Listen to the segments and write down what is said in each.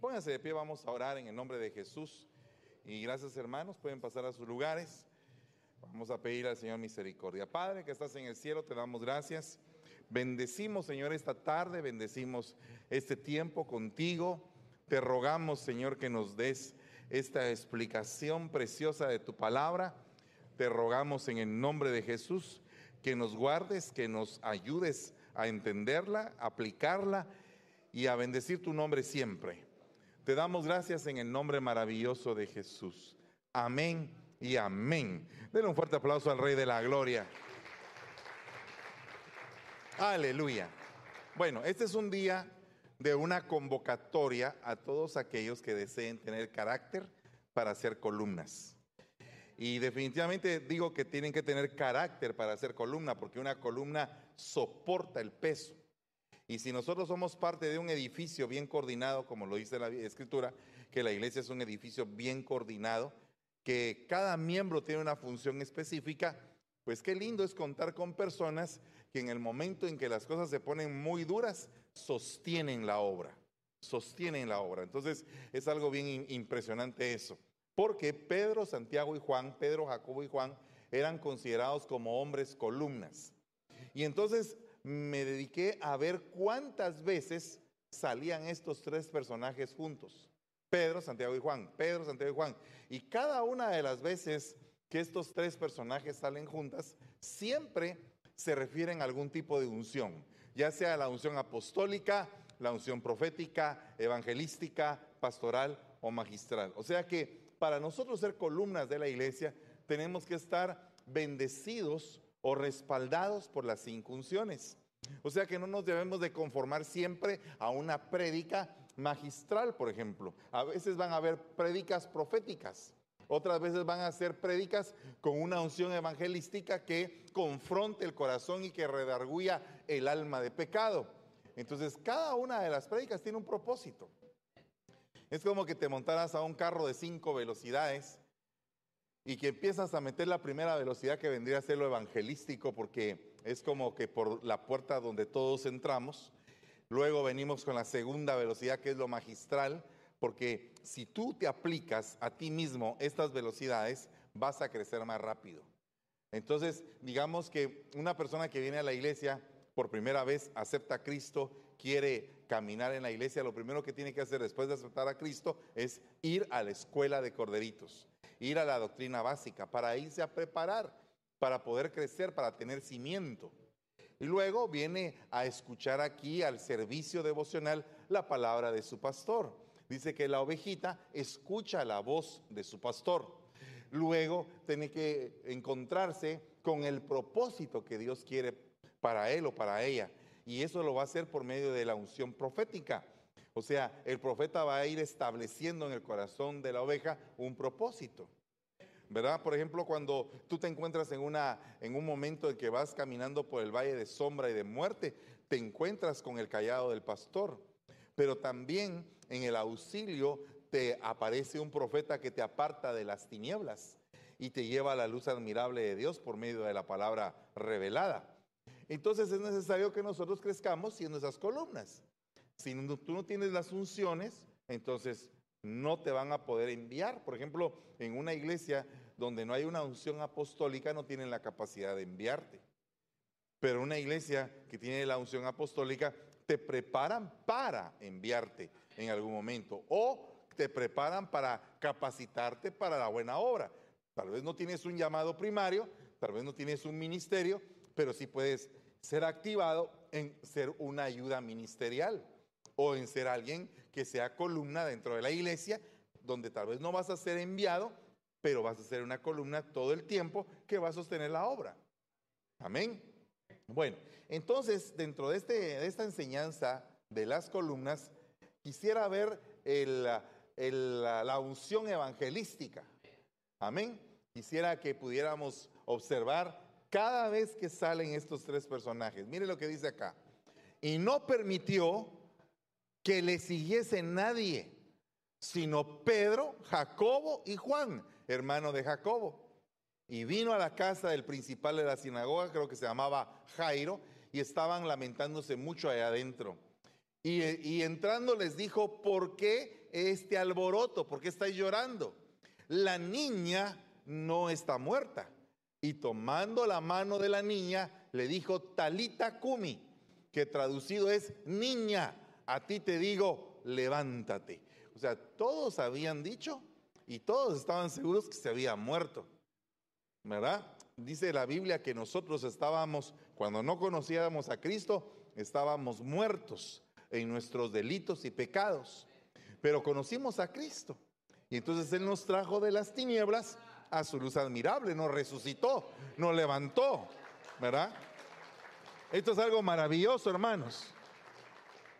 Pónganse de pie, vamos a orar en el nombre de Jesús. Y gracias hermanos, pueden pasar a sus lugares. Vamos a pedir al Señor misericordia. Padre que estás en el cielo, te damos gracias. Bendecimos, Señor, esta tarde, bendecimos este tiempo contigo. Te rogamos, Señor, que nos des esta explicación preciosa de tu palabra. Te rogamos en el nombre de Jesús que nos guardes, que nos ayudes a entenderla, aplicarla y a bendecir tu nombre siempre. Te damos gracias en el nombre maravilloso de Jesús. Amén y amén. Denle un fuerte aplauso al Rey de la Gloria. Aleluya. Bueno, este es un día de una convocatoria a todos aquellos que deseen tener carácter para hacer columnas. Y definitivamente digo que tienen que tener carácter para hacer columna, porque una columna soporta el peso. Y si nosotros somos parte de un edificio bien coordinado, como lo dice la escritura, que la iglesia es un edificio bien coordinado, que cada miembro tiene una función específica, pues qué lindo es contar con personas que en el momento en que las cosas se ponen muy duras, sostienen la obra, sostienen la obra. Entonces es algo bien impresionante eso, porque Pedro, Santiago y Juan, Pedro, Jacobo y Juan, eran considerados como hombres columnas. Y entonces me dediqué a ver cuántas veces salían estos tres personajes juntos. Pedro, Santiago y Juan, Pedro, Santiago y Juan. Y cada una de las veces que estos tres personajes salen juntas, siempre se refieren a algún tipo de unción, ya sea la unción apostólica, la unción profética, evangelística, pastoral o magistral. O sea que para nosotros ser columnas de la iglesia, tenemos que estar bendecidos o respaldados por las cinco unciones. O sea que no nos debemos de conformar siempre a una prédica magistral, por ejemplo. A veces van a haber prédicas proféticas. Otras veces van a ser prédicas con una unción evangelística que confronte el corazón y que redarguya el alma de pecado. Entonces, cada una de las prédicas tiene un propósito. Es como que te montaras a un carro de cinco velocidades y que empiezas a meter la primera velocidad que vendría a ser lo evangelístico, porque es como que por la puerta donde todos entramos. Luego venimos con la segunda velocidad, que es lo magistral, porque si tú te aplicas a ti mismo estas velocidades, vas a crecer más rápido. Entonces, digamos que una persona que viene a la iglesia por primera vez, acepta a Cristo, quiere caminar en la iglesia, lo primero que tiene que hacer después de aceptar a Cristo es ir a la escuela de corderitos ir a la doctrina básica, para irse a preparar, para poder crecer, para tener cimiento. Y luego viene a escuchar aquí al servicio devocional la palabra de su pastor. Dice que la ovejita escucha la voz de su pastor. Luego tiene que encontrarse con el propósito que Dios quiere para él o para ella. Y eso lo va a hacer por medio de la unción profética. O sea, el profeta va a ir estableciendo en el corazón de la oveja un propósito. ¿Verdad? Por ejemplo, cuando tú te encuentras en, una, en un momento en que vas caminando por el valle de sombra y de muerte, te encuentras con el callado del pastor. Pero también en el auxilio te aparece un profeta que te aparta de las tinieblas y te lleva a la luz admirable de Dios por medio de la palabra revelada. Entonces es necesario que nosotros crezcamos siendo esas columnas. Si tú no tienes las unciones, entonces no te van a poder enviar. Por ejemplo, en una iglesia donde no hay una unción apostólica, no tienen la capacidad de enviarte. Pero una iglesia que tiene la unción apostólica, te preparan para enviarte en algún momento o te preparan para capacitarte para la buena obra. Tal vez no tienes un llamado primario, tal vez no tienes un ministerio, pero sí puedes ser activado en ser una ayuda ministerial o en ser alguien que sea columna dentro de la iglesia, donde tal vez no vas a ser enviado, pero vas a ser una columna todo el tiempo que va a sostener la obra. Amén. Bueno, entonces dentro de, este, de esta enseñanza de las columnas, quisiera ver la unción evangelística. Amén. Quisiera que pudiéramos observar cada vez que salen estos tres personajes. Mire lo que dice acá. Y no permitió que le siguiese nadie, sino Pedro, Jacobo y Juan, hermano de Jacobo. Y vino a la casa del principal de la sinagoga, creo que se llamaba Jairo, y estaban lamentándose mucho allá adentro. Y, entrando les dijo, ¿por qué qué este alboroto? ¿Por qué estáis llorando? La niña no está muerta. Y tomando la mano de la niña, le dijo Talita Kumi, que traducido es niña, a ti te digo, levántate. O sea, todos habían dicho y todos estaban seguros que se había muerto. ¿Verdad? Dice la Biblia que nosotros estábamos, cuando no conocíamos a Cristo, estábamos muertos en nuestros delitos y pecados. Pero conocimos a Cristo. Y entonces Él nos trajo de las tinieblas a su luz admirable, nos resucitó, nos levantó, ¿verdad? Esto es algo maravilloso, hermanos,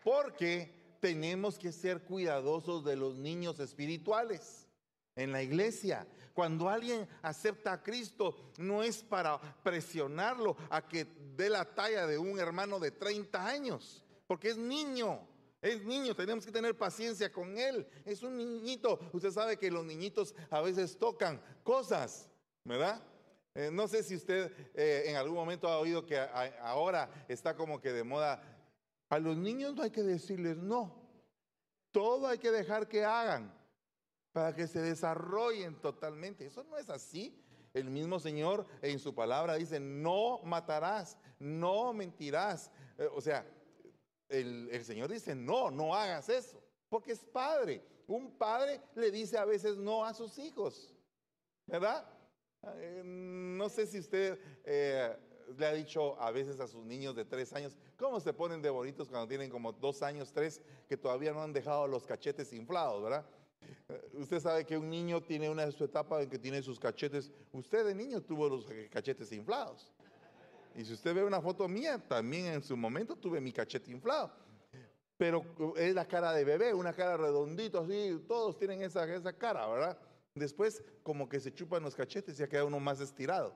porque tenemos que ser cuidadosos de los niños espirituales en la iglesia. Cuando alguien acepta a Cristo, no es para presionarlo a que dé la talla de un hermano de 30 años, porque es niño. Es niño, tenemos que tener paciencia con él. Es un niñito. Usted sabe que los niñitos a veces tocan cosas, ¿verdad? Eh, no sé si usted eh, en algún momento ha oído que ahora está como que de moda. A los niños no hay que decirles no. Todo hay que dejar que hagan para que se desarrollen totalmente. Eso no es así. El mismo Señor en su palabra dice, no matarás, no mentirás. Eh, o sea, el, Señor dice, no, no hagas eso, porque es padre. Un padre le dice a veces no a sus hijos, ¿verdad? Eh, no sé si usted eh, le ha dicho a veces a sus niños de tres años, ¿cómo se ponen de bonitos cuando tienen como dos años, tres, que todavía no han dejado los cachetes inflados, ¿verdad? Eh, usted sabe que un niño tiene una de su etapa en que tiene sus cachetes. Usted de niño tuvo los cachetes inflados. Y si usted ve una foto mía, también en su momento tuve mi cachete inflado. Pero es la cara de bebé, una cara redondita, así, todos tienen esa, esa cara, ¿verdad? Después como que se chupan los cachetes y ya queda uno más estirado.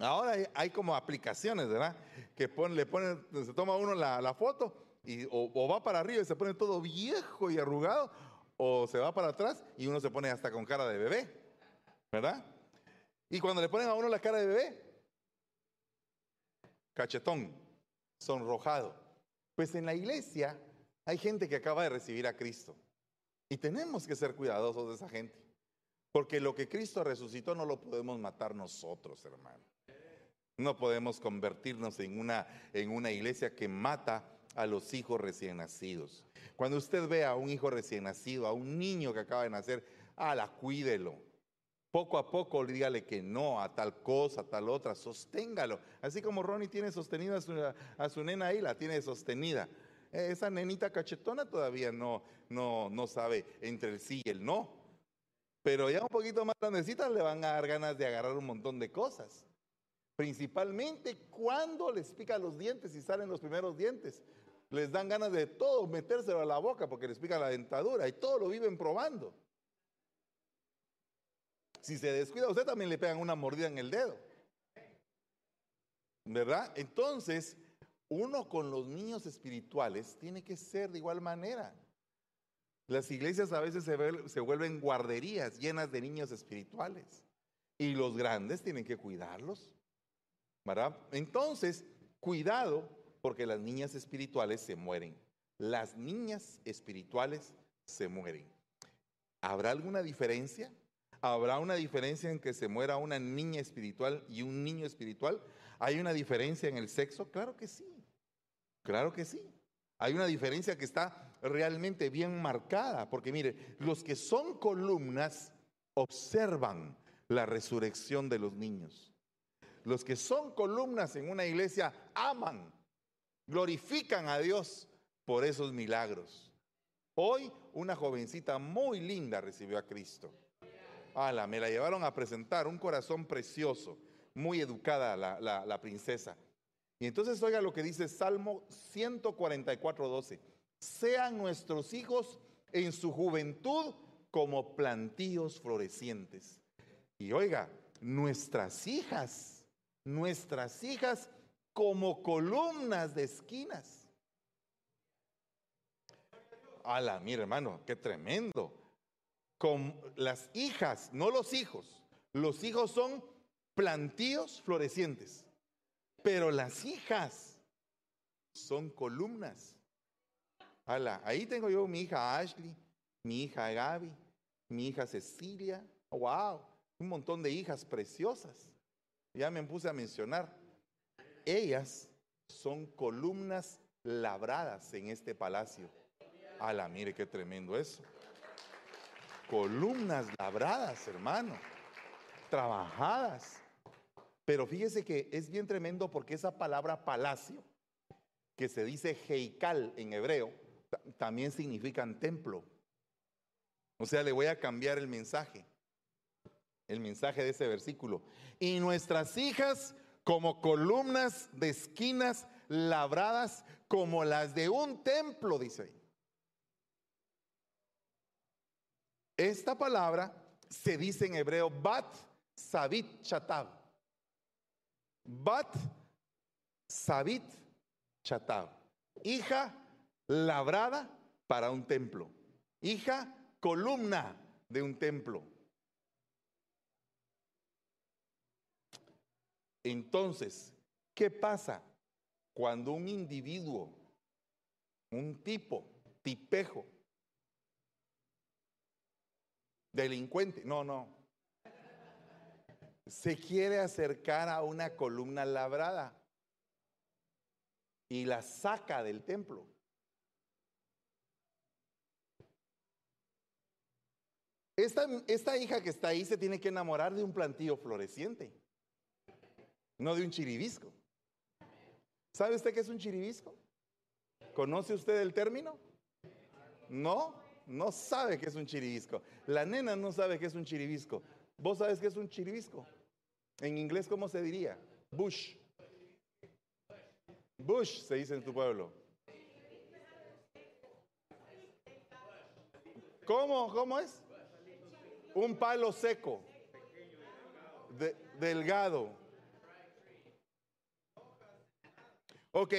Ahora hay, como aplicaciones, ¿verdad? Que le ponen, se toma uno la, foto y o, va para arriba y se pone todo viejo y arrugado, o se va para atrás y uno se pone hasta con cara de bebé, ¿verdad? Y cuando le ponen a uno la cara de bebé, cachetón, sonrojado. Pues en la iglesia hay gente que acaba de recibir a Cristo. Y tenemos que ser cuidadosos de esa gente. Porque lo que Cristo resucitó no lo podemos matar nosotros, hermano. No podemos convertirnos en una, en una iglesia que mata a los hijos recién nacidos. Cuando usted ve a un hijo recién nacido, a un niño que acaba de nacer, ala, cuídelo poco a poco dígale que no a tal cosa, a tal otra, sosténgalo. Así como Ronnie tiene sostenida a su, nena ahí, la tiene sostenida. Eh, esa nenita cachetona todavía no, no, no sabe entre el sí y el no. Pero ya un poquito más grandecita le van a dar ganas de agarrar un montón de cosas. Principalmente cuando les pica los dientes y salen los primeros dientes. Les dan ganas de todo metérselo a la boca porque les pica la dentadura y todo lo viven probando. Si se descuida usted también le pegan una mordida en el dedo. ¿Verdad? Entonces, uno con los niños espirituales tiene que ser de igual manera. Las iglesias a veces se, vuelven guarderías llenas de niños espirituales. Y los grandes tienen que cuidarlos. Entonces, cuidado porque las niñas espirituales se mueren. Las niñas espirituales se mueren. ¿Habrá alguna diferencia? ¿Habrá una diferencia en que se muera una niña espiritual y un niño espiritual? ¿Hay una diferencia en el sexo? Claro que sí. Claro que sí. Hay una diferencia que está realmente bien marcada, porque mire, los que son columnas observan la resurrección de los niños. Los que son columnas en una iglesia aman, glorifican a Dios por esos milagros. Hoy una jovencita muy linda recibió a Cristo. Ala, me la llevaron a presentar, un corazón precioso, muy educada la, princesa. Y entonces oiga lo que dice Salmo 144, 12. Sean nuestros hijos en su juventud como plantíos florecientes. Y oiga, nuestras hijas, nuestras hijas como columnas de esquinas. Ala, mire hermano, qué tremendo con las hijas, no los hijos. Los hijos son plantíos florecientes, pero las hijas son columnas. Ala, ahí tengo yo mi hija Ashley, mi hija Gaby, mi hija Cecilia. Wow, un montón de hijas preciosas. Ya me puse a mencionar. Ellas son columnas labradas en este palacio. Ala, mire qué tremendo eso. Columnas labradas, hermano. Trabajadas. Pero fíjese que es bien tremendo porque esa palabra palacio, que se dice heikal en hebreo, también significan templo. O sea, le voy a cambiar el mensaje, el mensaje de ese versículo. Y nuestras hijas como columnas de esquinas labradas como las de un templo, dice ahí. Esta palabra se dice en hebreo bat sabit chatab. Bat sabit chatab. Hija labrada para un templo. Hija columna de un templo. Entonces, ¿qué pasa cuando un individuo, un tipo, tipejo, delincuente, no, no, se quiere acercar a una columna labrada y la saca del templo? Esta, esta, hija que está ahí se tiene que enamorar de un plantillo floreciente, no de un chiribisco. ¿Sabe usted qué es un chiribisco? ¿Conoce usted el término? No, no sabe qué es un chiribisco. La nena no sabe qué es un chiribisco. ¿Vos sabes qué es un chiribisco? En inglés, ¿cómo se diría? Bush. Bush se dice en tu pueblo. ¿Cómo? ¿Cómo es? Un palo seco, delgado. Ok,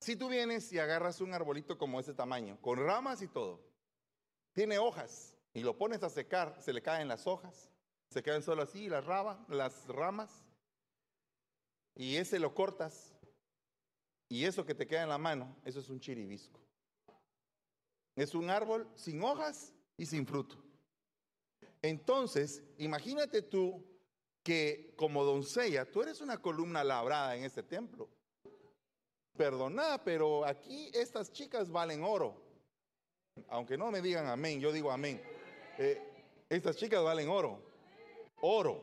si tú vienes y agarras un arbolito como ese tamaño, con ramas y todo, tiene hojas y lo pones a secar, se le caen las hojas, se quedan solo así las, las ramas, y ese lo cortas, y eso que te queda en la mano, eso es un chiribisco. Es un árbol sin hojas y sin fruto. Entonces, imagínate tú que como doncella, tú eres una columna labrada en este templo. Perdona, pero aquí estas chicas valen oro. Aunque no me digan amén, yo digo amén. Eh, estas chicas valen oro. Oro.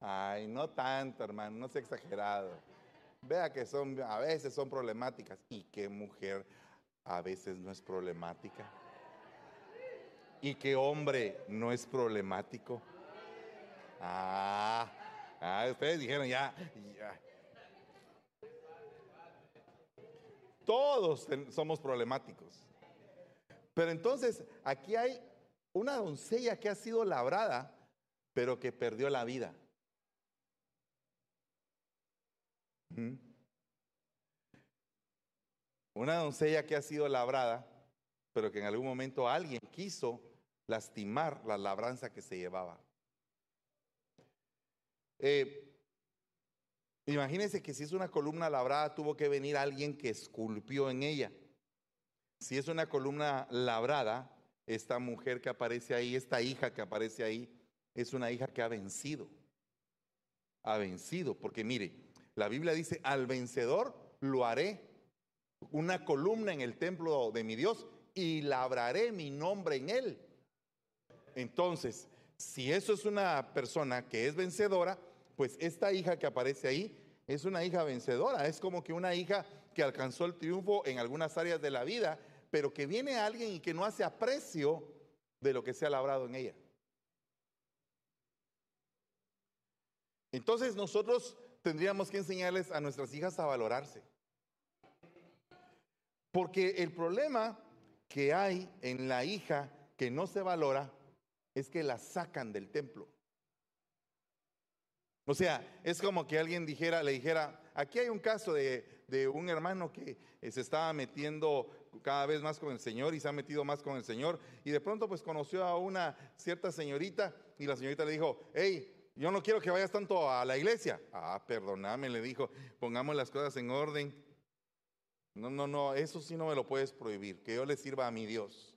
Ay, no tanto, hermano, no sea exagerado. Vea que son, a veces son problemáticas. ¿Y qué mujer a veces no es problemática? ¿Y qué hombre no es problemático? Ah, ah ustedes dijeron ya, ya. Todos somos problemáticos. Pero entonces aquí hay una doncella que ha sido labrada, pero que perdió la vida. Una doncella que ha sido labrada, pero que en algún momento alguien quiso lastimar la labranza que se llevaba. Eh, imagínense que si es una columna labrada, tuvo que venir alguien que esculpió en ella. Si es una columna labrada, esta mujer que aparece ahí, esta hija que aparece ahí, es una hija que ha vencido. Ha vencido, porque mire, la Biblia dice, al vencedor lo haré una columna en el templo de mi Dios y labraré mi nombre en él. Entonces, si eso es una persona que es vencedora, pues esta hija que aparece ahí es una hija vencedora. Es como que una hija que alcanzó el triunfo en algunas áreas de la vida, pero que viene alguien y que no hace aprecio de lo que se ha labrado en ella. Entonces nosotros tendríamos que enseñarles a nuestras hijas a valorarse. Porque el problema que hay en la hija que no se valora es que la sacan del templo. O sea, es como que alguien dijera, le dijera, aquí hay un caso de, de, un hermano que eh, se estaba metiendo cada vez más con el Señor y se ha metido más con el Señor y de pronto pues conoció a una cierta señorita y la señorita le dijo, hey, yo no quiero que vayas tanto a la iglesia. Ah, perdóname, le dijo, pongamos las cosas en orden. No, no, no, eso sí no me lo puedes prohibir, que yo le sirva a mi Dios.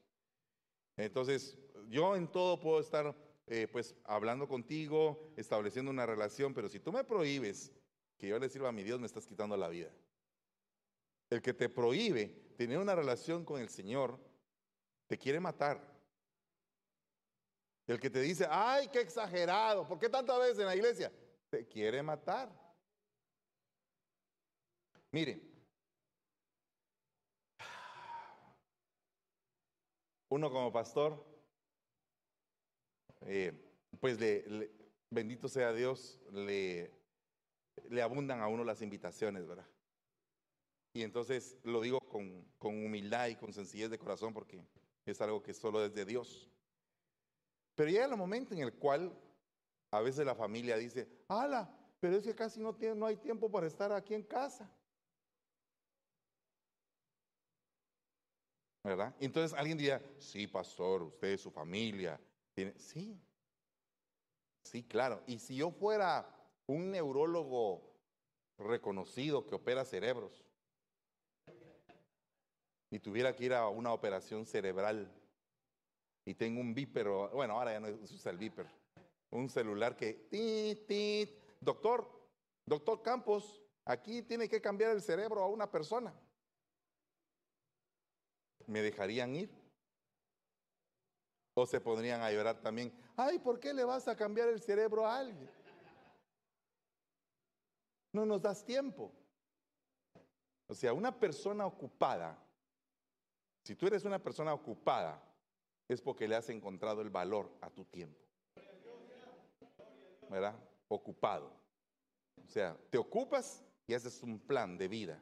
Entonces, yo en todo puedo estar eh, pues hablando contigo, estableciendo una relación, pero si tú me prohíbes que yo le sirva a mi Dios, me estás quitando la vida. El que te prohíbe tener una relación con el Señor, te quiere matar. El que te dice, ay, qué exagerado, ¿por qué tantas veces en la iglesia? Te quiere matar. Mire, uno como pastor, eh, pues bendito sea Dios, le, abundan a uno las invitaciones, ¿verdad? Y entonces lo digo con, humildad y con sencillez de corazón porque es algo que solo es de Dios. Pero llega el momento en el cual a veces la familia dice, ala, pero es que casi no, hay tiempo para estar aquí en casa. ¿verdad? Entonces alguien diría, sí, pastor, usted, su familia, sí, sí, claro. Y si yo fuera un neurólogo reconocido que opera cerebros y tuviera que ir a una operación cerebral y tengo un vípero, bueno, ahora ya no se usa el viper, un celular que, tit, tit, doctor, doctor Campos, aquí tiene que cambiar el cerebro a una persona. ¿me dejarían ir? ¿O se pondrían a llorar también? Ay, ¿por qué le vas a cambiar el cerebro a alguien? No nos das tiempo. O sea, una persona ocupada, si tú eres una persona ocupada, es porque le has encontrado el valor a tu tiempo. ¿Verdad? Ocupado. O sea, te ocupas y haces un plan de vida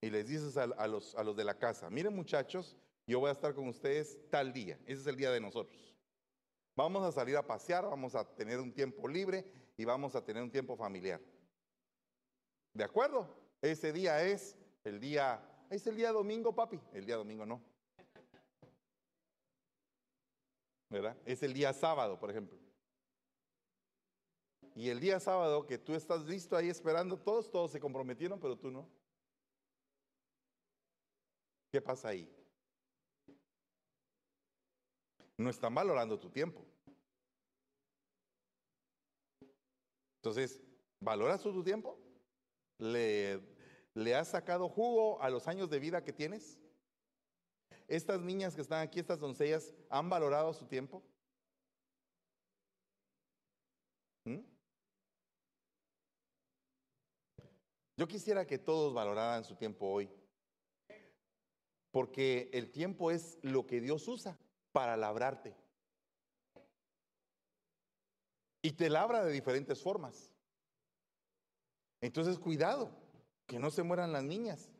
y les dices a, los, a los de la casa, miren muchachos, yo voy a estar con ustedes tal día, ese es el día de nosotros. Vamos a salir a pasear, vamos a tener un tiempo libre y vamos a tener un tiempo familiar. ¿De acuerdo? Ese día es el día, es el día domingo, papi. El día domingo no. ¿Verdad? Es el día sábado, por ejemplo. Y el día sábado que tú estás listo ahí esperando, todos, todos se comprometieron, pero tú no. ¿Qué pasa ahí? No están valorando tu tiempo. Entonces, ¿valoras tu tiempo? ¿Le, ¿Le has sacado jugo a los años de vida que tienes? ¿Estas niñas que están aquí, estas doncellas, han valorado su tiempo? ¿Mm? Yo quisiera que todos valoraran su tiempo hoy. Porque el tiempo es lo que Dios usa para labrarte. Y te labra de diferentes formas. Entonces, cuidado, que no se mueran las niñas,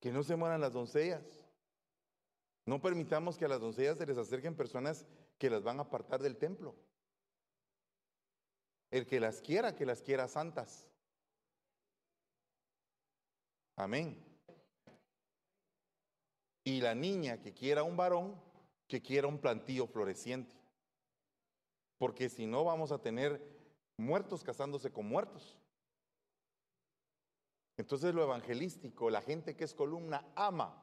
que no se mueran las doncellas. No permitamos que a las doncellas se les acerquen personas que las van a apartar del templo. El que las quiera, que las quiera santas. Amén. Y la niña que quiera un varón, que quiera un plantío floreciente. Porque si no vamos a tener muertos casándose con muertos. Entonces lo evangelístico, la gente que es columna ama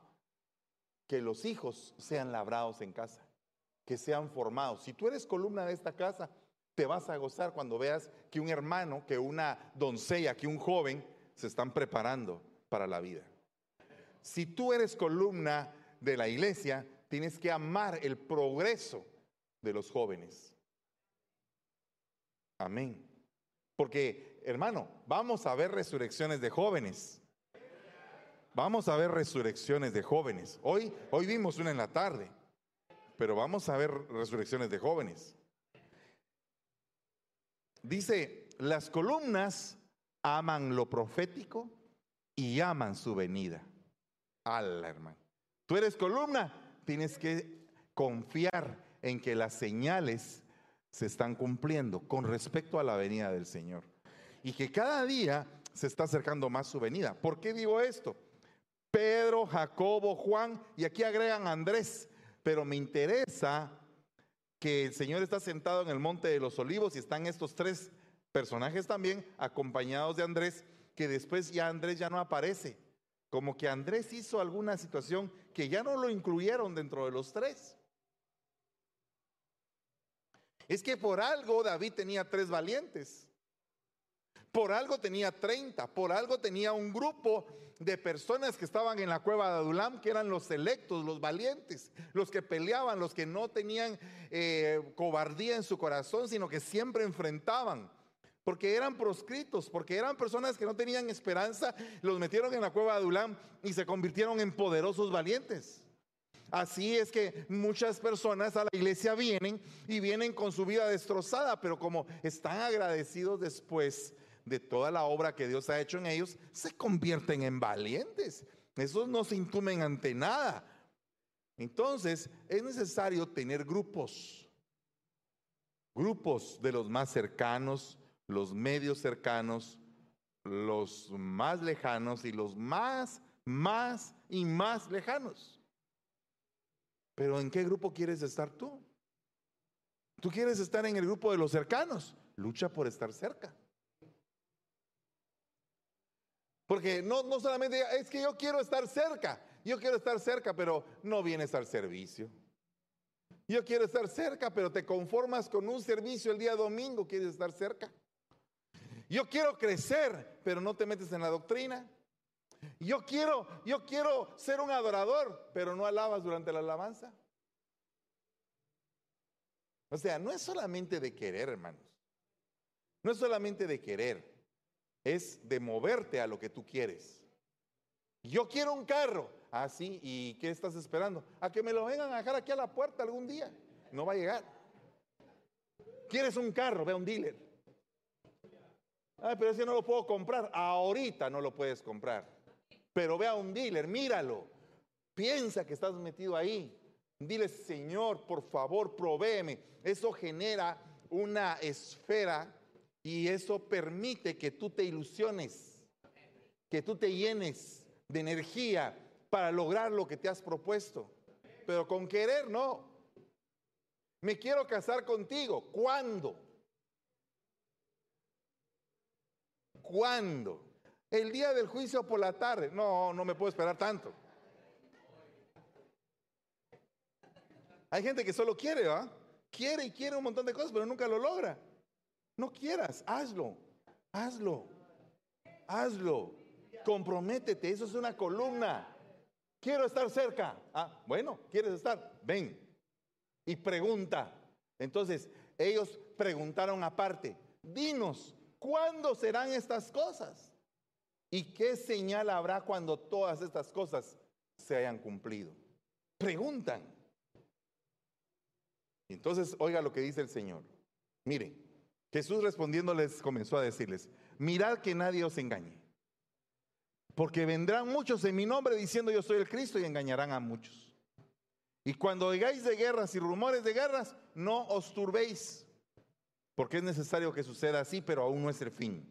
que los hijos sean labrados en casa, que sean formados. Si tú eres columna de esta casa, te vas a gozar cuando veas que un hermano, que una doncella, que un joven se están preparando para la vida. Si tú eres columna de la iglesia, tienes que amar el progreso de los jóvenes. Amén. Porque, hermano, vamos a ver resurrecciones de jóvenes. Vamos a ver resurrecciones de jóvenes. Hoy, hoy vimos una en la tarde, pero vamos a ver resurrecciones de jóvenes. Dice, las columnas aman lo profético y aman su venida. Ala, hermano. Tú eres columna, tienes que confiar en que las señales se están cumpliendo con respecto a la venida del Señor. Y que cada día se está acercando más su venida. ¿Por qué digo esto? Pedro, Jacobo, Juan, y aquí agregan Andrés. Pero me interesa que el Señor está sentado en el monte de los olivos y están estos tres personajes también acompañados de Andrés, que después ya Andrés ya no aparece como que Andrés hizo alguna situación que ya no lo incluyeron dentro de los tres. Es que por algo David tenía tres valientes. Por algo tenía 30, por algo tenía un grupo de personas que estaban en la cueva de Adulam, que eran los selectos, los valientes, los que peleaban, los que no tenían eh, cobardía en su corazón, sino que siempre enfrentaban. Porque eran proscritos, porque eran personas que no tenían esperanza, los metieron en la cueva de Adulam y se convirtieron en poderosos valientes. Así es que muchas personas a la iglesia vienen y vienen con su vida destrozada, pero como están agradecidos después, de toda la obra que Dios ha hecho en ellos, se convierten en valientes. Esos no se intumen ante nada. Entonces, es necesario tener grupos. Grupos de los más cercanos, los medios cercanos, los más lejanos y los más, más y más lejanos. Pero ¿en qué grupo quieres estar tú? Tú quieres estar en el grupo de los cercanos. Lucha por estar cerca. Porque no, no solamente es que yo quiero estar cerca, yo quiero estar cerca, pero no vienes al servicio. Yo quiero estar cerca, pero te conformas con un servicio el día domingo, quieres estar cerca. Yo quiero crecer, pero no te metes en la doctrina. Yo quiero, yo quiero ser un adorador, pero no alabas durante la alabanza. O sea, no es solamente de querer, hermanos. No es solamente de querer es de moverte a lo que tú quieres. Yo quiero un carro. Ah, sí, ¿y qué estás esperando? A que me lo vengan a dejar aquí a la puerta algún día. No va a llegar. ¿Quieres un carro? Ve a un dealer. Ah, pero ese no lo puedo comprar. Ahorita no lo puedes comprar. Pero ve a un dealer, míralo. Piensa que estás metido ahí. Dile, Señor, por favor, provéeme. Eso genera una esfera y eso permite que tú te ilusiones, que tú te llenes de energía para lograr lo que te has propuesto. Pero con querer no. Me quiero casar contigo. ¿Cuándo? ¿Cuándo? El día del juicio por la tarde. No, no me puedo esperar tanto. Hay gente que solo quiere, ¿va? Quiere y quiere un montón de cosas, pero nunca lo logra. No quieras, hazlo, hazlo, hazlo. Comprométete, eso es una columna. Quiero estar cerca. Ah, bueno, ¿quieres estar? Ven. Y pregunta. Entonces, ellos preguntaron aparte, dinos, ¿cuándo serán estas cosas? ¿Y qué señal habrá cuando todas estas cosas se hayan cumplido? Preguntan. Entonces, oiga lo que dice el Señor. Miren, Jesús respondiendo les comenzó a decirles, mirad que nadie os engañe, porque vendrán muchos en mi nombre diciendo yo soy el Cristo y engañarán a muchos. Y cuando oigáis de guerras y rumores de guerras, no os turbéis, porque es necesario que suceda así, pero aún no es el fin.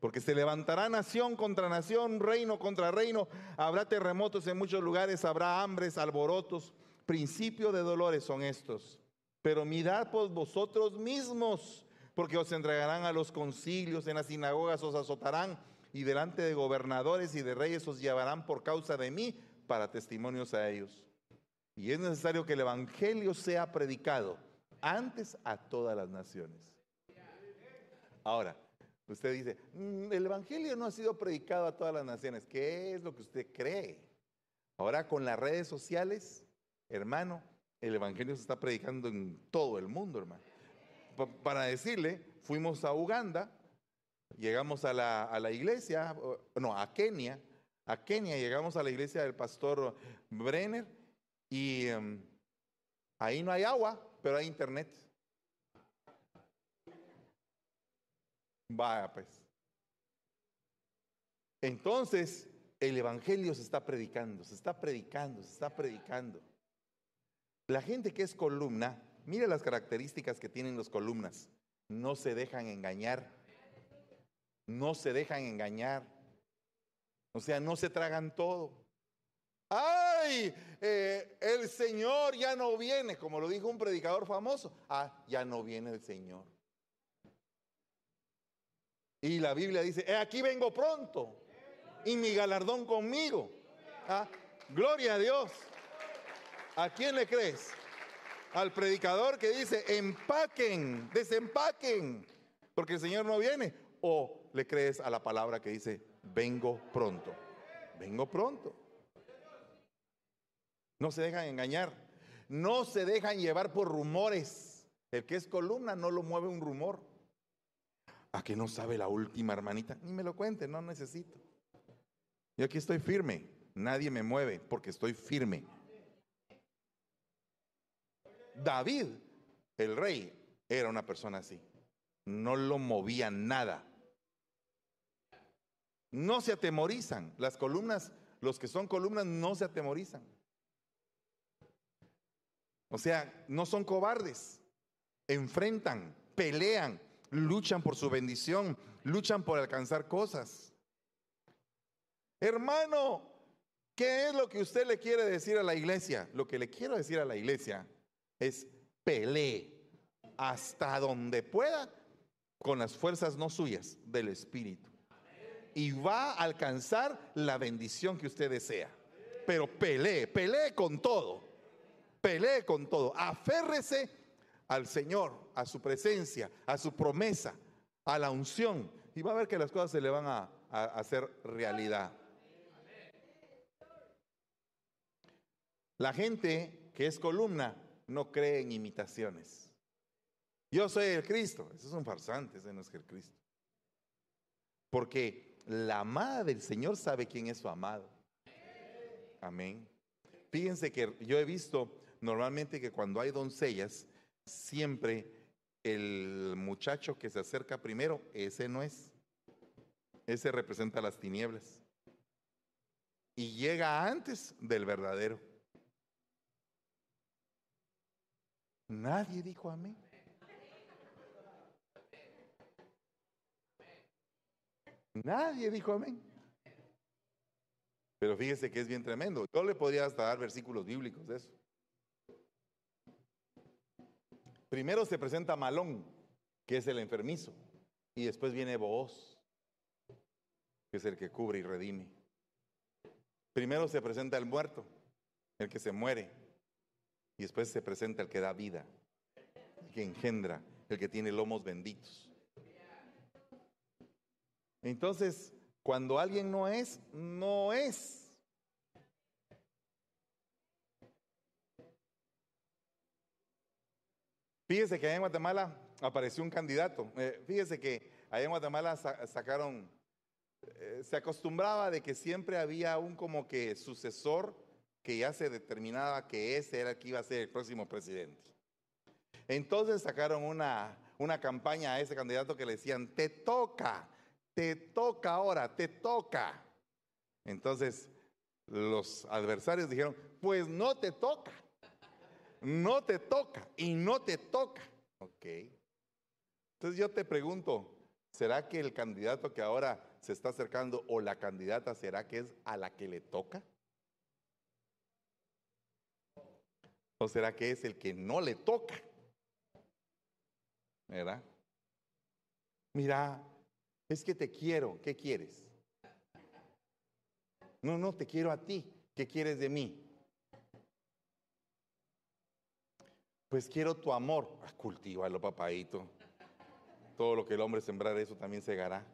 Porque se levantará nación contra nación, reino contra reino, habrá terremotos en muchos lugares, habrá hambres, alborotos, principio de dolores son estos. Pero mirad por vosotros mismos porque os entregarán a los concilios, en las sinagogas os azotarán y delante de gobernadores y de reyes os llevarán por causa de mí para testimonios a ellos. Y es necesario que el Evangelio sea predicado antes a todas las naciones. Ahora, usted dice, mm, el Evangelio no ha sido predicado a todas las naciones. ¿Qué es lo que usted cree? Ahora con las redes sociales, hermano, el Evangelio se está predicando en todo el mundo, hermano para decirle, fuimos a Uganda, llegamos a la, iglesia, no, a Kenia, a Kenia llegamos a la iglesia del pastor Brenner y em, ahí no hay agua, pero hay internet. Vaya pues. Entonces, el Evangelio se está predicando, se está predicando, se está predicando. La gente que es columna Mire las características que tienen las columnas. No se dejan engañar. No se dejan engañar. O sea, no se tragan todo. ¡Ay! Eh, el Señor ya no viene, como lo dijo un predicador famoso. Ah, ya no viene el Señor. Y la Biblia dice, aquí vengo pronto. y mi galardón conmigo. Ah, gloria a Dios. ¿A quién le crees? Al predicador que dice, empaquen, desempaquen, porque el Señor no viene. O le crees a la palabra que dice, vengo pronto. Vengo pronto. No se dejan engañar. No se dejan llevar por rumores. El que es columna no lo mueve un rumor. ¿A que no sabe la última hermanita? Ni me lo cuente, no necesito. Yo aquí estoy firme. Nadie me mueve porque estoy firme. David, el rey, era una persona así. No lo movía nada. No se atemorizan. Las columnas, los que son columnas, no se atemorizan. O sea, no son cobardes. Enfrentan, pelean, luchan por su bendición, luchan por alcanzar cosas. Hermano, ¿qué es lo que usted le quiere decir a la iglesia? Lo que le quiero decir a la iglesia es pelee hasta donde pueda con las fuerzas no suyas, del Espíritu. Y va a alcanzar la bendición que usted desea. Pero pelee, pelee con todo. Pelee con todo. Aférrese al Señor, a su presencia, a su promesa, a la unción. Y va a ver que las cosas se le van a, hacer realidad. La gente que es columna no cree en imitaciones. Yo soy el Cristo. Ese es un farsante, ese no es el Cristo. Porque la amada del Señor sabe quién es su amado. Amén. Fíjense que yo he visto normalmente que cuando hay doncellas, siempre el muchacho que se acerca primero, ese no es. Ese representa las tinieblas. Y llega antes del verdadero. Nadie dijo amén. Nadie dijo amén. Pero fíjese que es bien tremendo. Yo le podría hasta dar versículos bíblicos de eso. Primero se presenta Malón, que es el enfermizo, y después viene Booz, que es el que cubre y redime. Primero se presenta el muerto, el que se muere, y después se presenta el que da vida, el que engendra, el que tiene lomos benditos. Entonces, cuando alguien no es, no es. Fíjese que allá en Guatemala apareció un candidato. Eh, fíjese que allá en Guatemala sacaron, eh, se acostumbraba de que siempre había un como que sucesor que ya se determinaba que ese era el que iba a ser el próximo presidente. Entonces sacaron una, una campaña a ese candidato que le decían, te toca, te toca ahora, te toca. Entonces los adversarios dijeron, pues no te toca, no te toca y no te toca. Ok. Entonces yo te pregunto, ¿será que el candidato que ahora se está acercando o la candidata será que es a la que le toca? ¿O será que es el que no le toca? ¿Verdad? Mira, es que te quiero, ¿qué quieres? No, no, te quiero a ti, ¿qué quieres de mí? Pues quiero tu amor, ah, cultívalo, papadito. Todo lo que el hombre sembrar, eso también segará.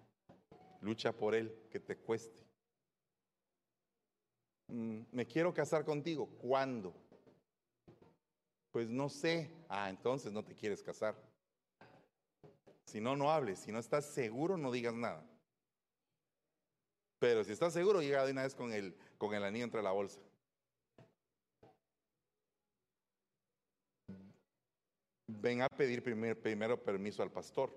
Lucha por él, que te cueste. Mm, me quiero casar contigo, ¿cuándo? Pues no sé. Ah, entonces no te quieres casar. Si no, no hables. Si no estás seguro, no digas nada. Pero si estás seguro, llega de una vez con el, con el anillo entre la bolsa. Ven a pedir primero permiso al pastor.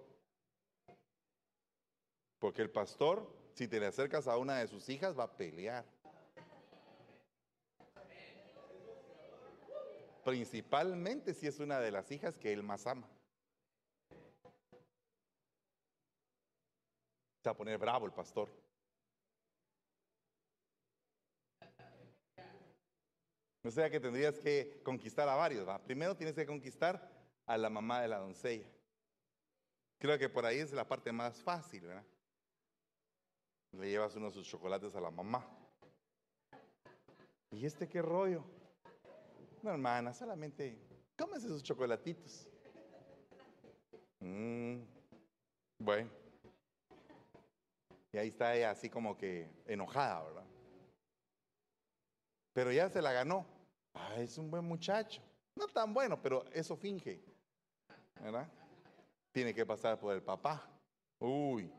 Porque el pastor, si te le acercas a una de sus hijas, va a pelear. principalmente si es una de las hijas que él más ama. Se va a poner bravo el pastor. O sea que tendrías que conquistar a varios. ¿va? Primero tienes que conquistar a la mamá de la doncella. Creo que por ahí es la parte más fácil, ¿verdad? Le llevas uno de sus chocolates a la mamá. ¿Y este qué rollo? No, hermana, solamente cómese sus chocolatitos. Mm, bueno. Y ahí está ella así como que enojada, ¿verdad? Pero ya se la ganó. Ah, es un buen muchacho. No tan bueno, pero eso finge. ¿Verdad? Tiene que pasar por el papá. Uy,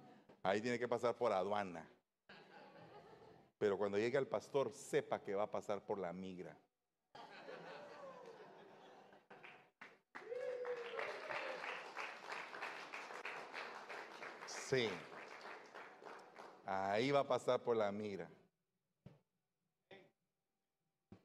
ahí tiene que pasar por aduana. Pero cuando llegue el pastor, sepa que va a pasar por la migra. Sí. Ahí va a pasar por la migra.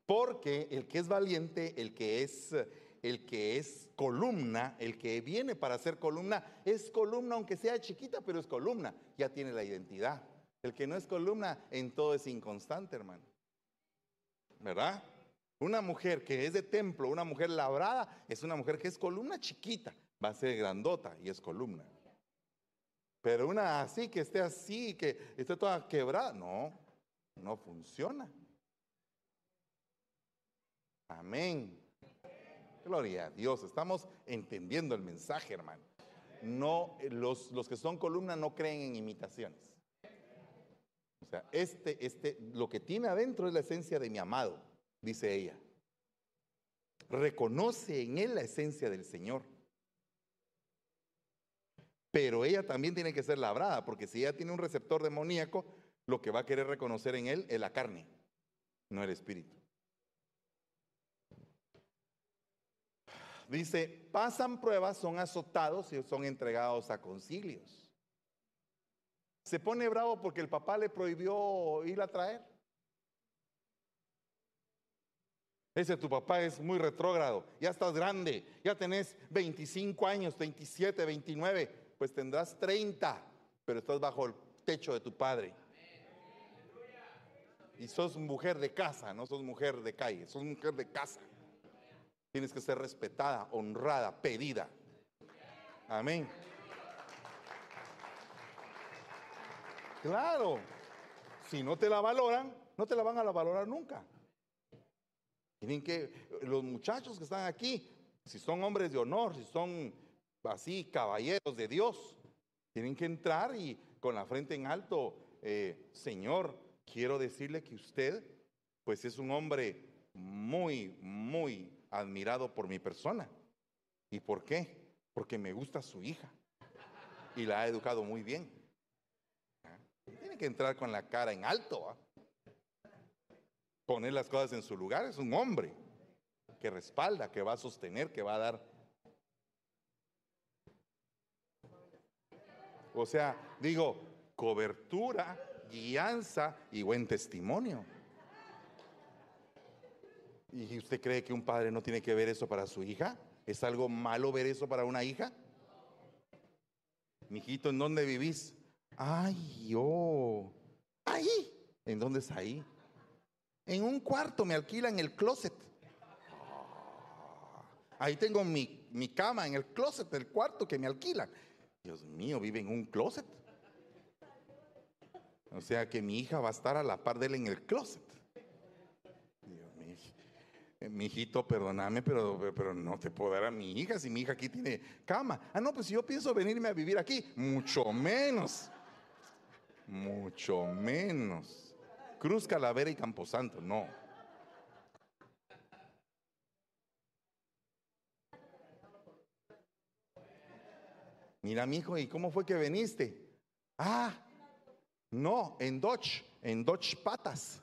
Porque el que es valiente, el que es el que es columna, el que viene para ser columna, es columna aunque sea chiquita, pero es columna, ya tiene la identidad. El que no es columna en todo es inconstante, hermano. ¿Verdad? Una mujer que es de templo, una mujer labrada, es una mujer que es columna chiquita, va a ser grandota y es columna. Pero una así, que esté así, que esté toda quebrada, no, no funciona. Amén. Gloria a Dios. Estamos entendiendo el mensaje, hermano. No, los, los que son columna no creen en imitaciones. O sea, este, este, lo que tiene adentro es la esencia de mi amado, dice ella. Reconoce en él la esencia del Señor. Pero ella también tiene que ser labrada, porque si ella tiene un receptor demoníaco, lo que va a querer reconocer en él es la carne, no el espíritu. Dice, pasan pruebas, son azotados y son entregados a concilios. Se pone bravo porque el papá le prohibió ir a traer. Ese tu papá es muy retrógrado, ya estás grande, ya tenés 25 años, 27, 29, pues tendrás 30, pero estás bajo el techo de tu padre. Y sos mujer de casa, no sos mujer de calle, sos mujer de casa. Tienes que ser respetada, honrada, pedida. Amén. Claro, si no te la valoran, no te la van a valorar nunca. Tienen que, los muchachos que están aquí, si son hombres de honor, si son así caballeros de Dios, tienen que entrar y con la frente en alto, eh, Señor, quiero decirle que usted, pues es un hombre muy, muy admirado por mi persona. ¿Y por qué? Porque me gusta su hija y la ha educado muy bien. ¿Ah? Tiene que entrar con la cara en alto, ¿ah? poner las cosas en su lugar. Es un hombre que respalda, que va a sostener, que va a dar. O sea, digo, cobertura, guianza y buen testimonio. ¿Y usted cree que un padre no tiene que ver eso para su hija? ¿Es algo malo ver eso para una hija? Mijito, ¿en dónde vivís? Ay, yo. Ahí. ¿En dónde es ahí? En un cuarto me alquilan el closet. Ah, ahí tengo mi, mi cama en el closet del cuarto que me alquilan. Dios mío, vive en un closet. O sea que mi hija va a estar a la par de él en el closet. Eh, mi hijito, perdóname, pero, pero no te puedo dar a mi hija si mi hija aquí tiene cama. Ah, no, pues si yo pienso venirme a vivir aquí, mucho menos. Mucho menos. Cruz, Calavera y Camposanto, no. Mira, mi hijo, ¿y cómo fue que viniste? Ah, no, en Dodge, en Dodge Patas.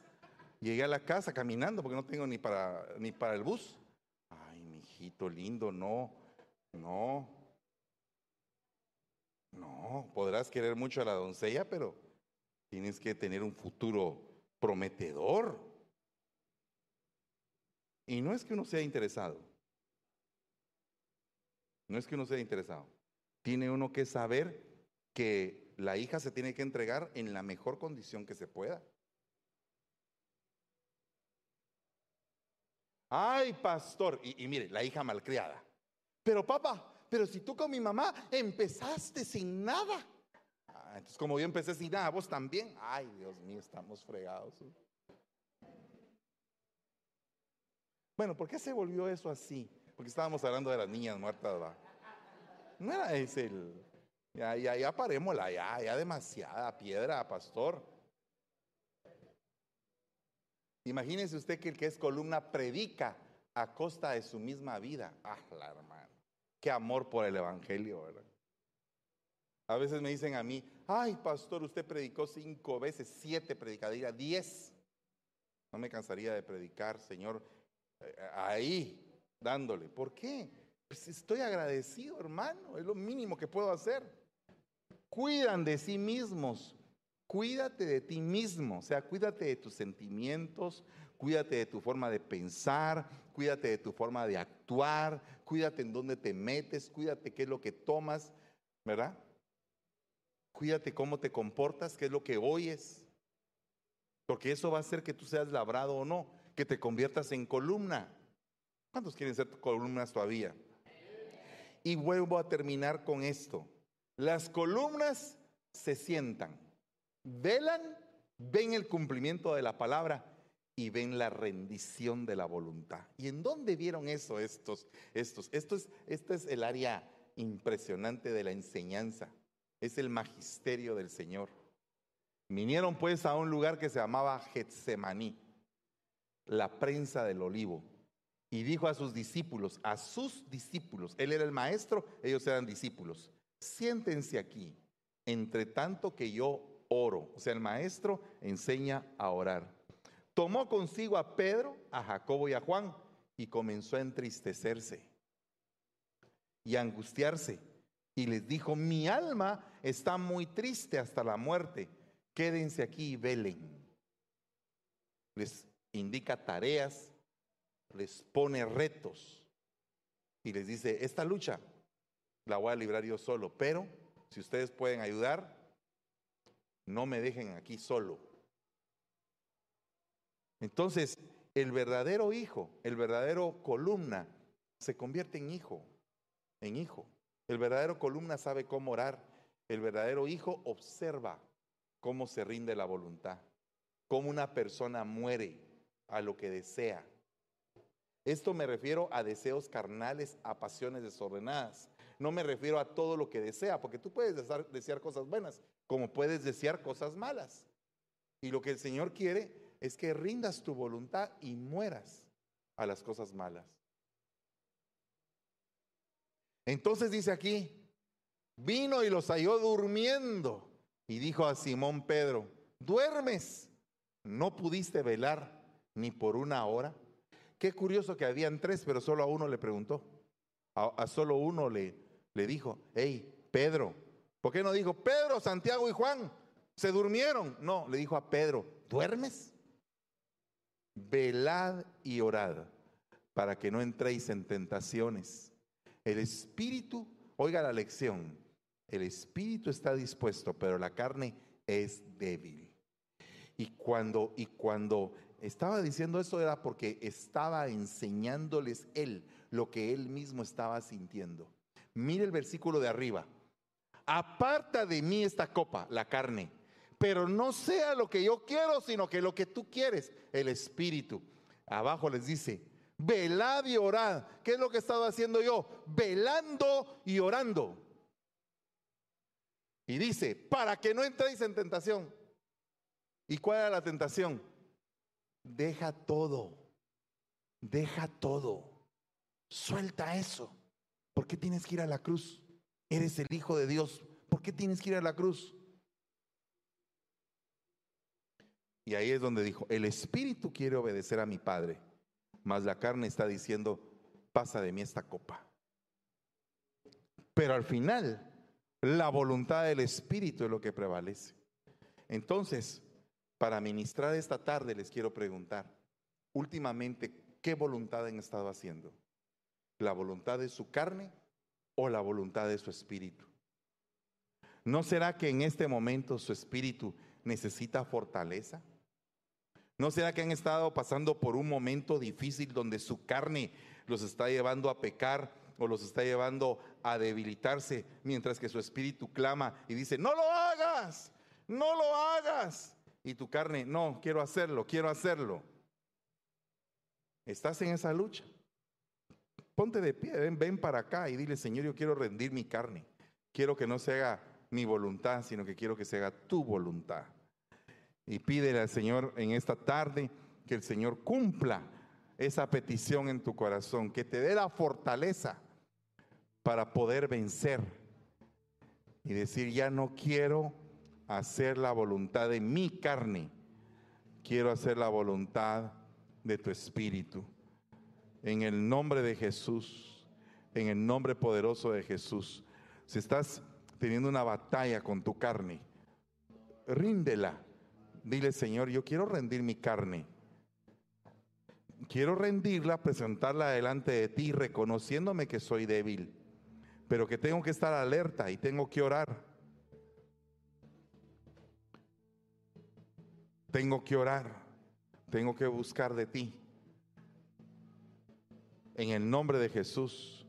Llegué a la casa caminando porque no tengo ni para, ni para el bus. Ay, mi hijito lindo, no, no. No, podrás querer mucho a la doncella, pero tienes que tener un futuro prometedor. Y no es que uno sea interesado. No es que uno sea interesado. Tiene uno que saber que la hija se tiene que entregar en la mejor condición que se pueda. Ay, pastor. Y, mire, la hija malcriada. Pero papá, pero si tú con mi mamá empezaste sin nada. entonces como yo empecé sin nada, vos también. Ay, Dios mío, estamos fregados. Bueno, ¿por qué se volvió eso así? Porque estábamos hablando de las niñas muertas, ¿va? No era ese. Ya, ya, ya parémosla, ya, ya demasiada piedra, pastor. Imagínese usted que el que es columna predica a costa de su misma vida. Ah, la hermano. Qué amor por el Evangelio, ¿verdad? A veces me dicen a mí, ay, pastor, usted predicó cinco veces, siete predicadillas, diez. No me cansaría de predicar, Señor, eh, ahí, dándole. ¿Por qué? Pues estoy agradecido, hermano, es lo mínimo que puedo hacer. Cuidan de sí mismos, cuídate de ti mismo, o sea, cuídate de tus sentimientos, cuídate de tu forma de pensar, cuídate de tu forma de actuar, cuídate en dónde te metes, cuídate qué es lo que tomas, ¿verdad? Cuídate cómo te comportas, qué es lo que oyes, porque eso va a hacer que tú seas labrado o no, que te conviertas en columna. ¿Cuántos quieren ser columnas todavía? Y vuelvo a terminar con esto. Las columnas se sientan, velan, ven el cumplimiento de la palabra y ven la rendición de la voluntad. ¿Y en dónde vieron eso estos? estos? Esto es, este es el área impresionante de la enseñanza. Es el magisterio del Señor. Vinieron pues a un lugar que se llamaba Getsemaní, la prensa del olivo. Y dijo a sus discípulos, a sus discípulos, él era el maestro, ellos eran discípulos, siéntense aquí, entre tanto que yo oro. O sea, el maestro enseña a orar. Tomó consigo a Pedro, a Jacobo y a Juan y comenzó a entristecerse y a angustiarse. Y les dijo, mi alma está muy triste hasta la muerte. Quédense aquí y velen. Les indica tareas, les pone retos y les dice, esta lucha la voy a librar yo solo, pero si ustedes pueden ayudar, no me dejen aquí solo. Entonces, el verdadero hijo, el verdadero columna, se convierte en hijo, en hijo. El verdadero columna sabe cómo orar. El verdadero hijo observa cómo se rinde la voluntad, cómo una persona muere a lo que desea. Esto me refiero a deseos carnales, a pasiones desordenadas. No me refiero a todo lo que desea, porque tú puedes desear, cosas buenas, como puedes desear cosas malas. Y lo que el Señor quiere es que rindas tu voluntad y mueras a las cosas malas. Entonces dice aquí, vino y los halló durmiendo y dijo a Simón Pedro, ¿duermes? ¿No pudiste velar ni por una hora? Qué curioso que habían tres, pero solo a uno le preguntó. A, solo uno le, le dijo, hey, Pedro, ¿por qué no dijo Pedro, Santiago y Juan? Se durmieron. No, le dijo a Pedro, ¿duermes? Velad y orad para que no entréis en tentaciones. El espíritu, oiga la lección, el espíritu está dispuesto, pero la carne es débil. Y cuando, y cuando estaba diciendo eso era porque estaba enseñándoles él lo que él mismo estaba sintiendo. Mire el versículo de arriba. Aparta de mí esta copa, la carne, pero no sea lo que yo quiero, sino que lo que tú quieres, el espíritu. Abajo les dice, velad y orad. ¿Qué es lo que estaba haciendo yo? Velando y orando. Y dice, para que no entréis en tentación. ¿Y cuál era la tentación? Deja todo, deja todo, suelta eso. ¿Por qué tienes que ir a la cruz? Eres el Hijo de Dios. ¿Por qué tienes que ir a la cruz? Y ahí es donde dijo, el Espíritu quiere obedecer a mi Padre, mas la carne está diciendo, pasa de mí esta copa. Pero al final, la voluntad del Espíritu es lo que prevalece. Entonces, para ministrar esta tarde les quiero preguntar, últimamente, ¿qué voluntad han estado haciendo? ¿La voluntad de su carne o la voluntad de su espíritu? ¿No será que en este momento su espíritu necesita fortaleza? ¿No será que han estado pasando por un momento difícil donde su carne los está llevando a pecar o los está llevando a debilitarse mientras que su espíritu clama y dice, no lo hagas? no lo hagas. Y tu carne, no, quiero hacerlo, quiero hacerlo. ¿Estás en esa lucha? Ponte de pie, ven, para acá y dile, Señor, yo quiero rendir mi carne. Quiero que no se haga mi voluntad, sino que quiero que se haga tu voluntad. Y pídele al Señor en esta tarde que el Señor cumpla esa petición en tu corazón, que te dé la fortaleza para poder vencer y decir, ya no quiero hacer la voluntad de mi carne, quiero hacer la voluntad de tu espíritu. En el nombre de Jesús, en el nombre poderoso de Jesús, si estás teniendo una batalla con tu carne, ríndela. Dile, Señor, yo quiero rendir mi carne. Quiero rendirla, presentarla delante de ti, reconociéndome que soy débil, pero que tengo que estar alerta y tengo que orar. Tengo que orar, tengo que buscar de ti. En el nombre de Jesús,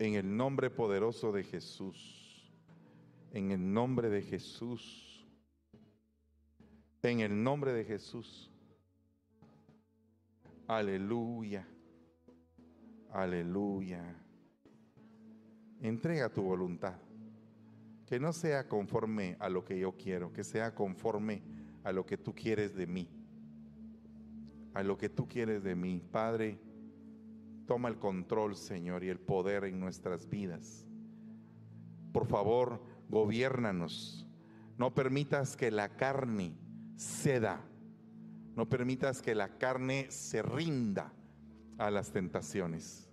en el nombre poderoso de Jesús, en el nombre de Jesús, en el nombre de Jesús. Aleluya, aleluya. Entrega tu voluntad, que no sea conforme a lo que yo quiero, que sea conforme a lo que tú quieres de mí, a lo que tú quieres de mí. Padre, toma el control, Señor, y el poder en nuestras vidas. Por favor, gobiernanos. No permitas que la carne ceda. No permitas que la carne se rinda a las tentaciones.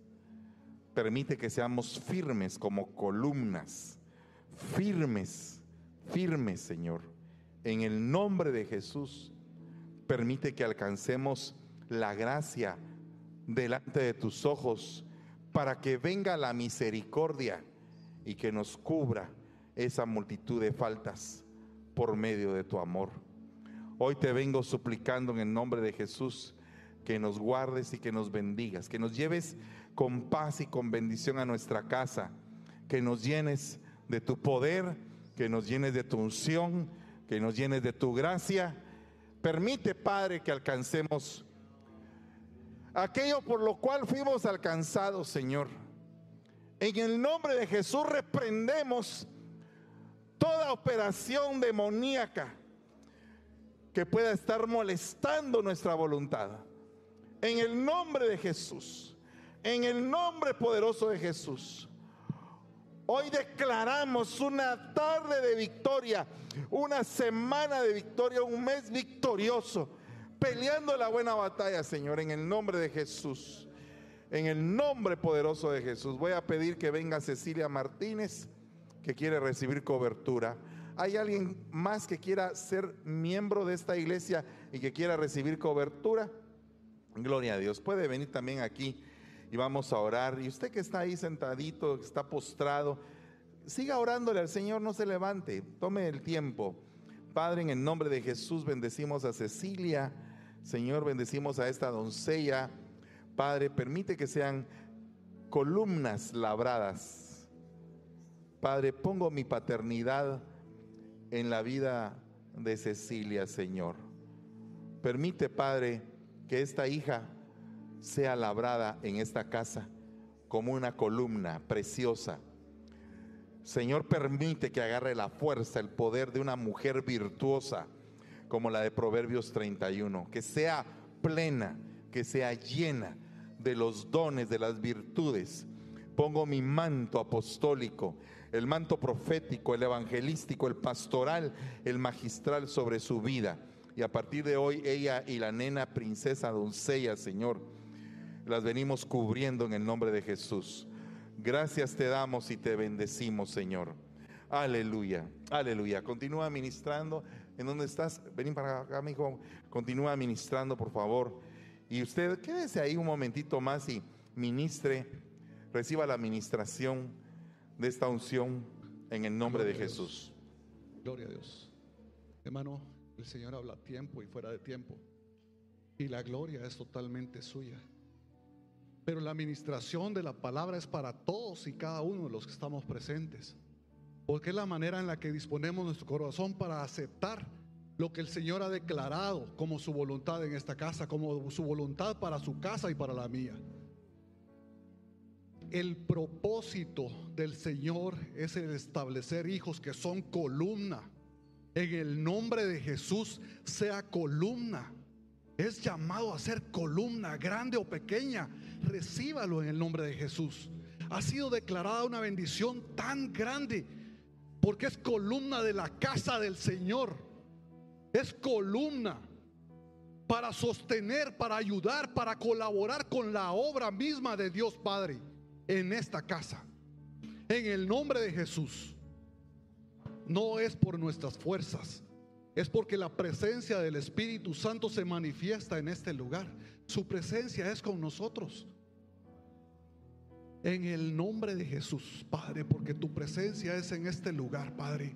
Permite que seamos firmes como columnas. Firmes, firmes, Señor en el nombre de Jesús, permite que alcancemos la gracia delante de tus ojos para que venga la misericordia y que nos cubra esa multitud de faltas por medio de tu amor. Hoy te vengo suplicando en el nombre de Jesús que nos guardes y que nos bendigas, que nos lleves con paz y con bendición a nuestra casa, que nos llenes de tu poder, que nos llenes de tu unción que nos llenes de tu gracia. Permite, Padre, que alcancemos aquello por lo cual fuimos alcanzados, Señor. En el nombre de Jesús reprendemos toda operación demoníaca que pueda estar molestando nuestra voluntad. En el nombre de Jesús, en el nombre poderoso de Jesús. Hoy declaramos una tarde de victoria, una semana de victoria, un mes victorioso, peleando la buena batalla, Señor, en el nombre de Jesús. En el nombre poderoso de Jesús. Voy a pedir que venga Cecilia Martínez, que quiere recibir cobertura. ¿Hay alguien más que quiera ser miembro de esta iglesia y que quiera recibir cobertura? Gloria a Dios. Puede venir también aquí y vamos a orar. Y usted que está ahí sentadito, que está postrado, siga orándole al Señor, no se levante, tome el tiempo. Padre, en el nombre de Jesús bendecimos a Cecilia, Señor, bendecimos a esta doncella. Padre, permite que sean columnas labradas. Padre, pongo mi paternidad en la vida de Cecilia, Señor. Permite, Padre, que esta hija sea labrada en esta casa como una columna preciosa. Señor, permite que agarre la fuerza, el poder de una mujer virtuosa como la de Proverbios 31, que sea plena, que sea llena de los dones, de las virtudes. Pongo mi manto apostólico, el manto profético, el evangelístico, el pastoral, el magistral sobre su vida. Y a partir de hoy, ella y la nena princesa doncella, Señor, las venimos cubriendo en el nombre de Jesús. Gracias te damos y te bendecimos, Señor. Aleluya, aleluya. Continúa ministrando. ¿En dónde estás? Vení para acá, mi hijo. Continúa ministrando, por favor. Y usted quédese ahí un momentito más y ministre, reciba la administración de esta unción en el nombre de Jesús. Gloria a Dios. Hermano, el Señor habla tiempo y fuera de tiempo. Y la gloria es totalmente suya. Pero la administración de la palabra es para todos y cada uno de los que estamos presentes. Porque es la manera en la que disponemos nuestro corazón para aceptar lo que el Señor ha declarado como su voluntad en esta casa, como su voluntad para su casa y para la mía. El propósito del Señor es el establecer hijos que son columna. En el nombre de Jesús sea columna. Es llamado a ser columna, grande o pequeña. Recíbalo en el nombre de Jesús. Ha sido declarada una bendición tan grande porque es columna de la casa del Señor. Es columna para sostener, para ayudar, para colaborar con la obra misma de Dios Padre en esta casa. En el nombre de Jesús. No es por nuestras fuerzas, es porque la presencia del Espíritu Santo se manifiesta en este lugar. Su presencia es con nosotros. En el nombre de Jesús, Padre, porque tu presencia es en este lugar, Padre.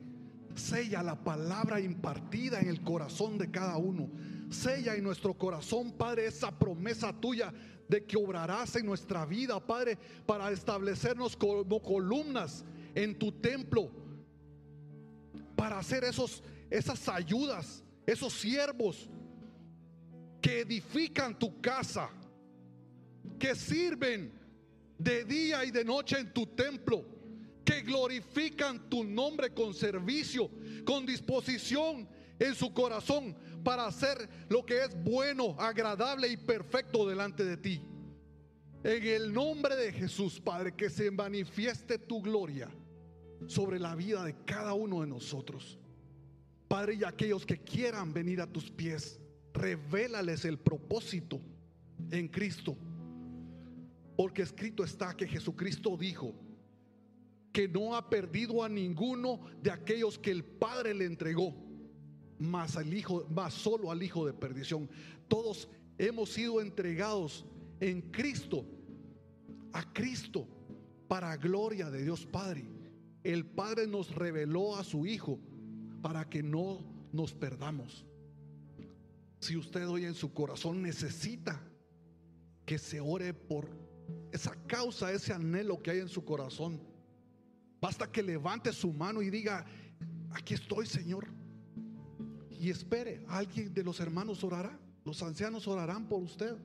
Sella la palabra impartida en el corazón de cada uno. Sella en nuestro corazón, Padre, esa promesa tuya de que obrarás en nuestra vida, Padre, para establecernos como columnas en tu templo, para hacer esos, esas ayudas, esos siervos que edifican tu casa, que sirven de día y de noche en tu templo, que glorifican tu nombre con servicio, con disposición en su corazón para hacer lo que es bueno, agradable y perfecto delante de ti. En el nombre de Jesús, Padre, que se manifieste tu gloria sobre la vida de cada uno de nosotros. Padre, y aquellos que quieran venir a tus pies, revélales el propósito en Cristo. Porque escrito está que Jesucristo dijo que no ha perdido a ninguno de aquellos que el Padre le entregó más al hijo, más solo al hijo de perdición. Todos hemos sido entregados en Cristo, a Cristo, para gloria de Dios Padre. El Padre nos reveló a su Hijo para que no nos perdamos. Si usted hoy en su corazón necesita que se ore por esa causa, ese anhelo que hay en su corazón, basta que levante su mano y diga, aquí estoy, Señor y espere, alguien de los hermanos orará, los ancianos orarán por usted.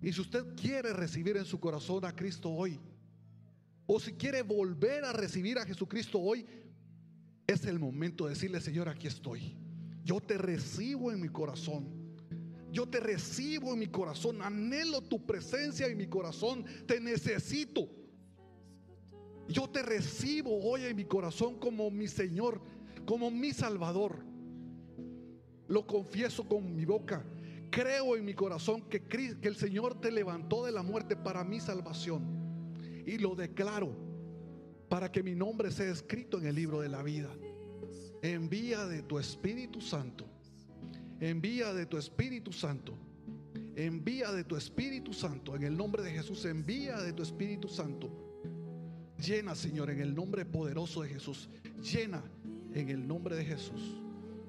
Y si usted quiere recibir en su corazón a Cristo hoy, o si quiere volver a recibir a Jesucristo hoy, es el momento de decirle, Señor, aquí estoy. Yo te recibo en mi corazón. Yo te recibo en mi corazón. Anhelo tu presencia en mi corazón. Te necesito. Yo te recibo hoy en mi corazón como mi Señor, como mi Salvador. Lo confieso con mi boca. Creo en mi corazón que, el Señor te levantó de la muerte para mi salvación. Y lo declaro para que mi nombre sea escrito en el libro de la vida. Envía de tu Espíritu Santo. Envía de tu Espíritu Santo. Envía de tu Espíritu Santo. En el nombre de Jesús, envía de tu Espíritu Santo. Llena, Señor, en el nombre poderoso de Jesús. Llena en el nombre de Jesús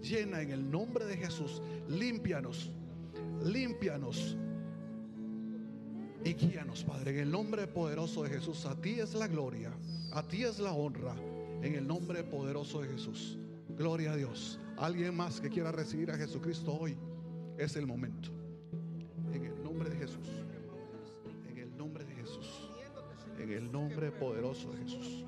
llena en el nombre de Jesús. Límpianos, límpianos y guíanos, Padre, en el nombre poderoso de Jesús. A ti es la gloria, a ti es la honra, en el nombre poderoso de Jesús. Gloria a Dios. Alguien más que quiera recibir a Jesucristo hoy, es el momento. En el nombre de Jesús. En el nombre de Jesús. En el nombre poderoso de Jesús.